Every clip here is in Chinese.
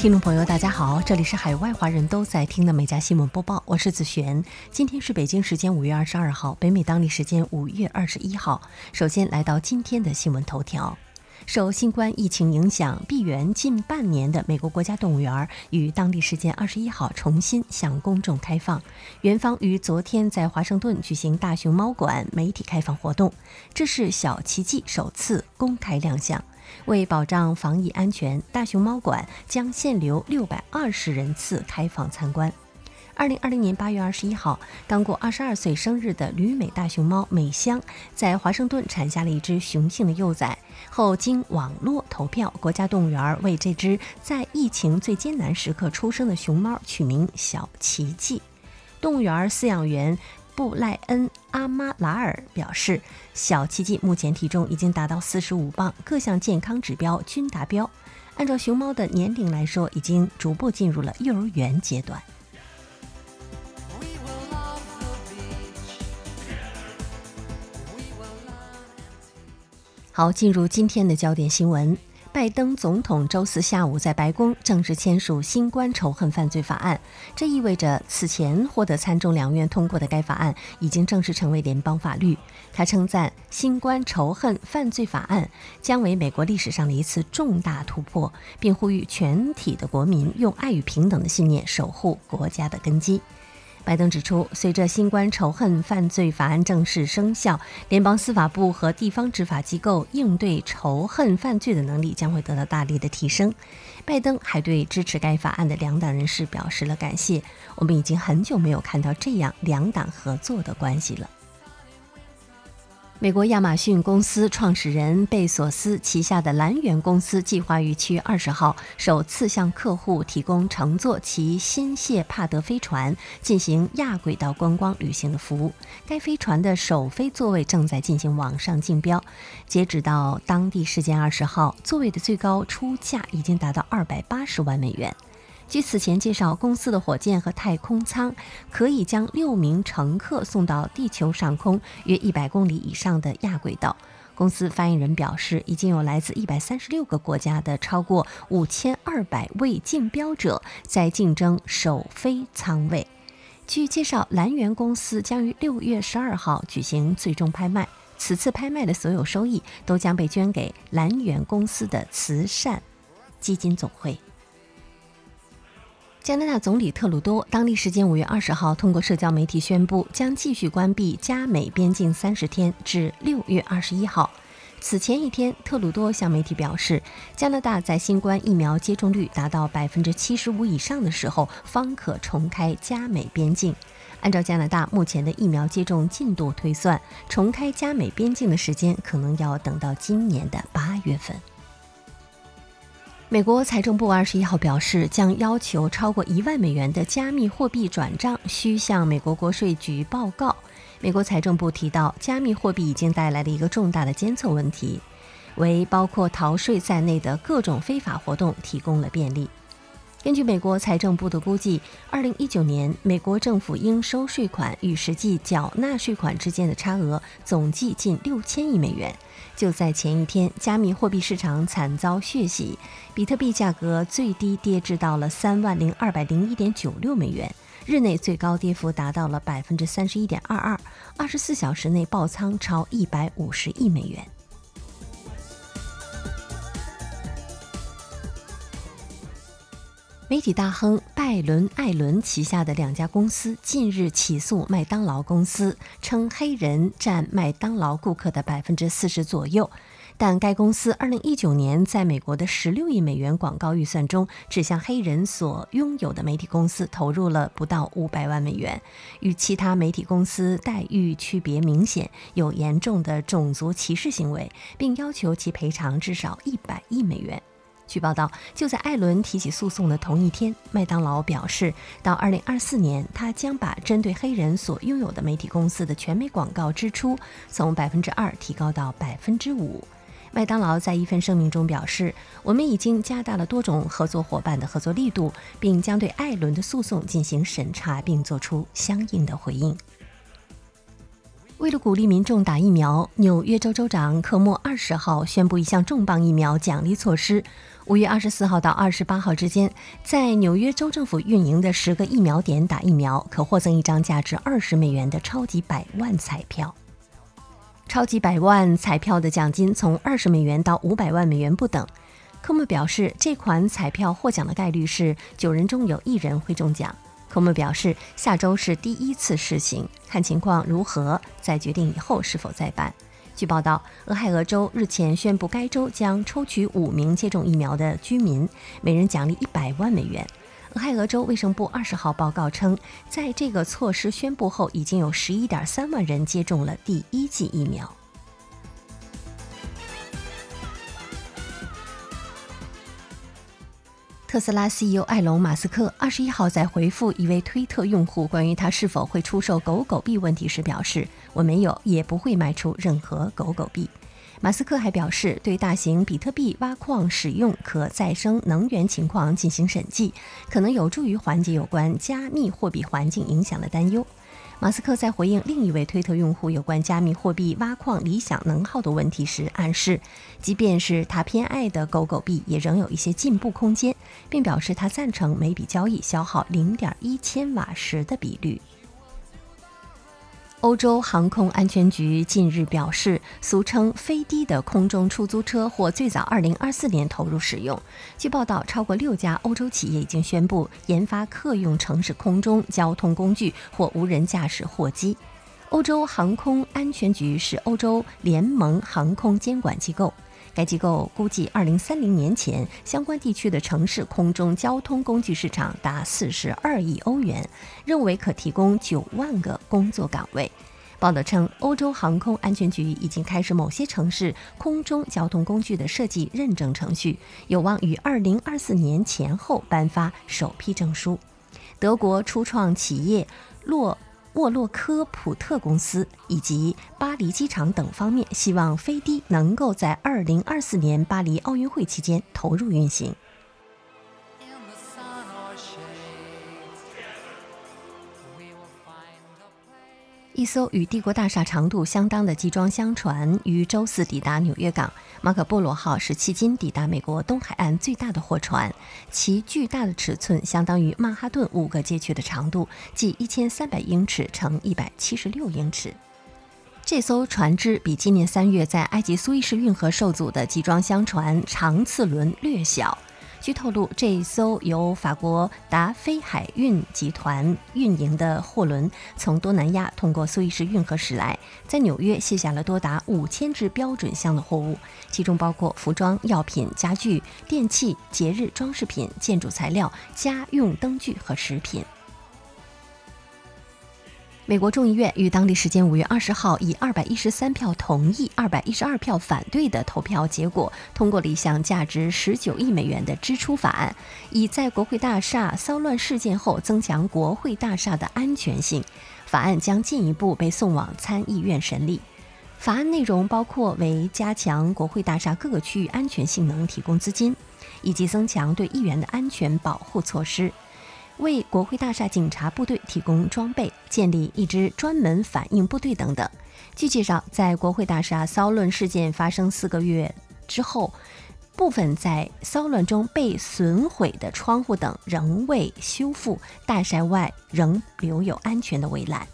听众朋友，大家好，这里是海外华人都在听的《美家新闻播报》，我是子璇。今天是北京时间五月二十二号，北美当地时间五月二十一号。首先来到今天的新闻头条：受新冠疫情影响，闭园近半年的美国国家动物园于当地时间二十一号重新向公众开放。园方于昨天在华盛顿举行大熊猫馆媒体开放活动，这是小奇迹首次公开亮相。为保障防疫安全，大熊猫馆将限流六百二十人次开放参观。二零二零年八月二十一号，刚过二十二岁生日的旅美大熊猫美香在华盛顿产下了一只雄性的幼崽后，经网络投票，国家动物园为这只在疫情最艰难时刻出生的熊猫取名“小奇迹”。动物园饲养员。布赖恩·阿马拉尔表示，小奇迹目前体重已经达到四十五磅，各项健康指标均达标。按照熊猫的年龄来说，已经逐步进入了幼儿园阶段。好，进入今天的焦点新闻。拜登总统周四下午在白宫正式签署新冠仇恨犯罪法案，这意味着此前获得参众两院通过的该法案已经正式成为联邦法律。他称赞新冠仇恨犯罪法案将为美国历史上的一次重大突破，并呼吁全体的国民用爱与平等的信念守护国家的根基。拜登指出，随着新冠仇恨犯罪法案正式生效，联邦司法部和地方执法机构应对仇恨犯罪的能力将会得到大力的提升。拜登还对支持该法案的两党人士表示了感谢。我们已经很久没有看到这样两党合作的关系了。美国亚马逊公司创始人贝索斯旗下的蓝源公司计划于七月二十号首次向客户提供乘坐其新谢帕德飞船进行亚轨道观光旅行的服务。该飞船的首飞座位正在进行网上竞标，截止到当地时间二十号，座位的最高出价已经达到二百八十万美元。据此前介绍，公司的火箭和太空舱可以将六名乘客送到地球上空约一百公里以上的亚轨道。公司发言人表示，已经有来自一百三十六个国家的超过五千二百位竞标者在竞争首飞舱位。据介绍，蓝源公司将于六月十二号举行最终拍卖，此次拍卖的所有收益都将被捐给蓝源公司的慈善基金总会。加拿大总理特鲁多当地时间五月二十号通过社交媒体宣布，将继续关闭加美边境三十天，至六月二十一号。此前一天，特鲁多向媒体表示，加拿大在新冠疫苗接种率达到百分之七十五以上的时候，方可重开加美边境。按照加拿大目前的疫苗接种进度推算，重开加美边境的时间可能要等到今年的八月份。美国财政部二十一号表示，将要求超过一万美元的加密货币转账需向美国国税局报告。美国财政部提到，加密货币已经带来了一个重大的监测问题，为包括逃税在内的各种非法活动提供了便利。根据美国财政部的估计，二零一九年美国政府应收税款与实际缴纳税款之间的差额总计近六千亿美元。就在前一天，加密货币市场惨遭血洗，比特币价格最低跌至到了三万零二百零一点九六美元，日内最高跌幅达到了百分之三十一点二二，二十四小时内爆仓超一百五十亿美元。媒体大亨拜伦·艾伦旗下的两家公司近日起诉麦当劳公司，称黑人占麦当劳顾客的百分之四十左右。但该公司二零一九年在美国的十六亿美元广告预算中，只向黑人所拥有的媒体公司投入了不到五百万美元，与其他媒体公司待遇区别明显，有严重的种族歧视行为，并要求其赔偿至少一百亿美元。据报道，就在艾伦提起诉讼的同一天，麦当劳表示，到2024年，他将把针对黑人所拥有的媒体公司的全美广告支出从百分之二提高到百分之五。麦当劳在一份声明中表示：“我们已经加大了多种合作伙伴的合作力度，并将对艾伦的诉讼进行审查，并作出相应的回应。”为了鼓励民众打疫苗，纽约州州长科莫二十号宣布一项重磅疫苗奖励措施：五月二十四号到二十八号之间，在纽约州政府运营的十个疫苗点打疫苗，可获赠一张价值二十美元的超级百万彩票。超级百万彩票的奖金从二十美元到五百万美元不等。科莫表示，这款彩票获奖的概率是九人中有一人会中奖。科莫表示，下周是第一次试行，看情况如何再决定以后是否再办。据报道，俄亥俄州日前宣布，该州将抽取五名接种疫苗的居民，每人奖励一百万美元。俄亥俄州卫生部二十号报告称，在这个措施宣布后，已经有十一点三万人接种了第一剂疫苗。特斯拉 CEO 埃隆·马斯克二十一号在回复一位推特用户关于他是否会出售狗狗币问题时表示：“我没有，也不会卖出任何狗狗币。”马斯克还表示，对大型比特币挖矿使用可再生能源情况进行审计，可能有助于缓解有关加密货币环境影响的担忧。马斯克在回应另一位推特用户有关加密货币挖矿理想能耗的问题时，暗示，即便是他偏爱的狗狗币，也仍有一些进步空间，并表示他赞成每笔交易消耗零点一千瓦时的比率。欧洲航空安全局近日表示，俗称“飞的”的空中出租车或最早2024年投入使用。据报道，超过六家欧洲企业已经宣布研发客用城市空中交通工具或无人驾驶货机。欧洲航空安全局是欧洲联盟航空监管机构。该机构估计，2030年前，相关地区的城市空中交通工具市场达42亿欧元，认为可提供9万个工作岗位。报道称，欧洲航空安全局已经开始某些城市空中交通工具的设计认证程序，有望于2024年前后颁发首批证书。德国初创企业洛。沃洛科普特公司以及巴黎机场等方面希望飞的能够在二零二四年巴黎奥运会期间投入运行。一艘与帝国大厦长度相当的集装箱船于周四抵达纽约港。马可波罗号是迄今抵达美国东海岸最大的货船，其巨大的尺寸相当于曼哈顿五个街区的长度，即一千三百英尺乘一百七十六英尺。这艘船只比今年三月在埃及苏伊士运河受阻的集装箱船长次轮略小。据透露，这艘由法国达菲海运集团运营的货轮从东南亚通过苏伊士运河驶来，在纽约卸下了多达五千只标准箱的货物，其中包括服装、药品、家具、电器、节日装饰品、建筑材料、家用灯具和食品。美国众议院于当地时间五月二十号以二百一十三票同意、二百一十二票反对的投票结果，通过了一项价值十九亿美元的支出法案，以在国会大厦骚乱事件后增强国会大厦的安全性。法案将进一步被送往参议院审理。法案内容包括为加强国会大厦各个区域安全性能提供资金，以及增强对议员的安全保护措施。为国会大厦警察部队提供装备，建立一支专门反应部队等等。据介绍，在国会大厦骚乱事件发生四个月之后，部分在骚乱中被损毁的窗户等仍未修复，大厦外仍留有安全的围栏。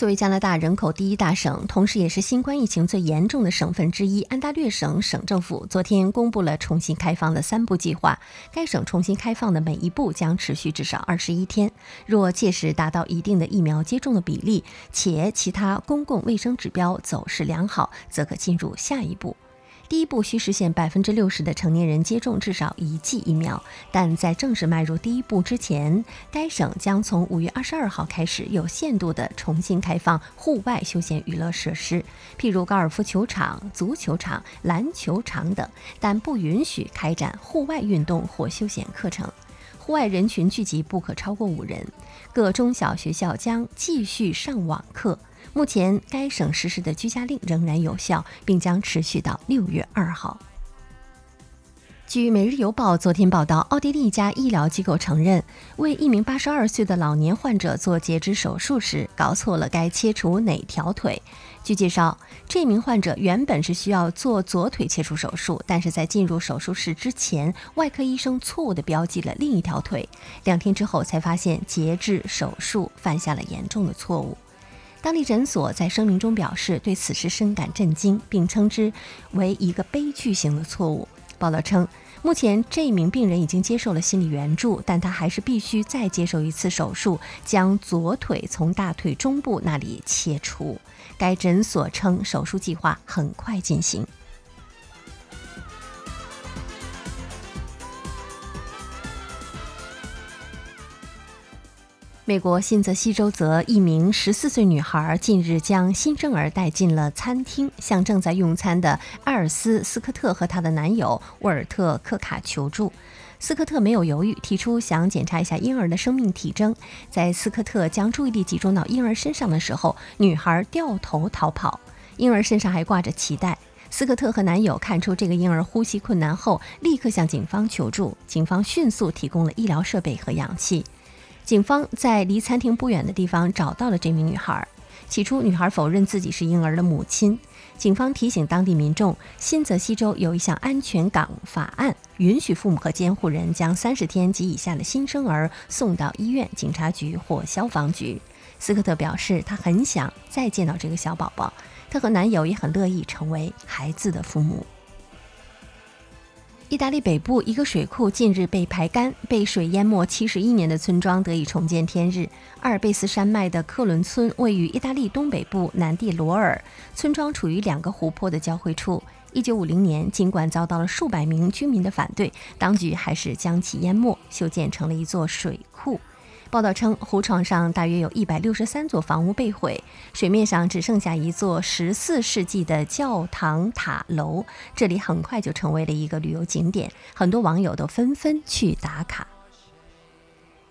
作为加拿大人口第一大省，同时也是新冠疫情最严重的省份之一，安大略省省政府昨天公布了重新开放的三步计划。该省重新开放的每一步将持续至少二十一天。若届时达到一定的疫苗接种的比例，且其他公共卫生指标走势良好，则可进入下一步。第一步需实现百分之六十的成年人接种至少一剂疫苗，但在正式迈入第一步之前，该省将从五月二十二号开始有限度地重新开放户外休闲娱乐设施，譬如高尔夫球场、足球场、篮球场等，但不允许开展户外运动或休闲课程。户外人群聚集不可超过五人。各中小学校将继续上网课。目前，该省实施的居家令仍然有效，并将持续到六月二号。据《每日邮报》昨天报道，奥地利一家医疗机构承认，为一名82岁的老年患者做截肢手术时，搞错了该切除哪条腿。据介绍，这名患者原本是需要做左腿切除手术，但是在进入手术室之前，外科医生错误地标记了另一条腿。两天之后才发现截肢手术犯下了严重的错误。当地诊所在声明中表示，对此事深感震惊，并称之为一个悲剧性的错误。报道称，目前这名病人已经接受了心理援助，但他还是必须再接受一次手术，将左腿从大腿中部那里切除。该诊所称，手术计划很快进行。美国新泽西州则一名十四岁女孩近日将新生儿带进了餐厅，向正在用餐的艾尔斯·斯科特和她的男友沃尔特·科卡求助。斯科特没有犹豫，提出想检查一下婴儿的生命体征。在斯科特将注意力集中到婴儿身上的时候，女孩掉头逃跑。婴儿身上还挂着脐带。斯科特和男友看出这个婴儿呼吸困难后，立刻向警方求助。警方迅速提供了医疗设备和氧气。警方在离餐厅不远的地方找到了这名女孩。起初，女孩否认自己是婴儿的母亲。警方提醒当地民众，新泽西州有一项安全港法案，允许父母和监护人将三十天及以下的新生儿送到医院、警察局或消防局。斯科特表示，他很想再见到这个小宝宝，他和男友也很乐意成为孩子的父母。意大利北部一个水库近日被排干，被水淹没七十一年的村庄得以重见天日。阿尔卑斯山脉的克伦村位于意大利东北部南蒂罗尔，村庄处于两个湖泊的交汇处。一九五零年，尽管遭到了数百名居民的反对，当局还是将其淹没，修建成了一座水库。报道称，湖床上大约有一百六十三座房屋被毁，水面上只剩下一座十四世纪的教堂塔楼。这里很快就成为了一个旅游景点，很多网友都纷纷去打卡。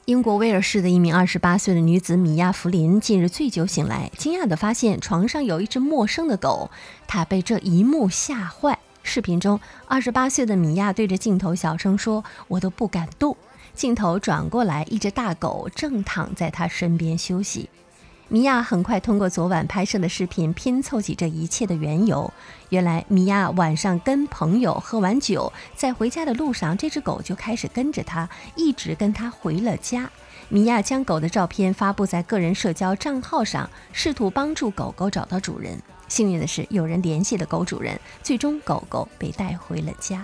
英国威尔士的一名二十八岁的女子米娅·弗林近日醉酒醒来，惊讶地发现床上有一只陌生的狗，她被这一幕吓坏。视频中，二十八岁的米娅对着镜头小声说：“我都不敢动。”镜头转过来，一只大狗正躺在他身边休息。米娅很快通过昨晚拍摄的视频拼凑起这一切的缘由。原来，米娅晚上跟朋友喝完酒，在回家的路上，这只狗就开始跟着她，一直跟她回了家。米娅将狗的照片发布在个人社交账号上，试图帮助狗狗找到主人。幸运的是，有人联系了狗主人，最终狗狗被带回了家。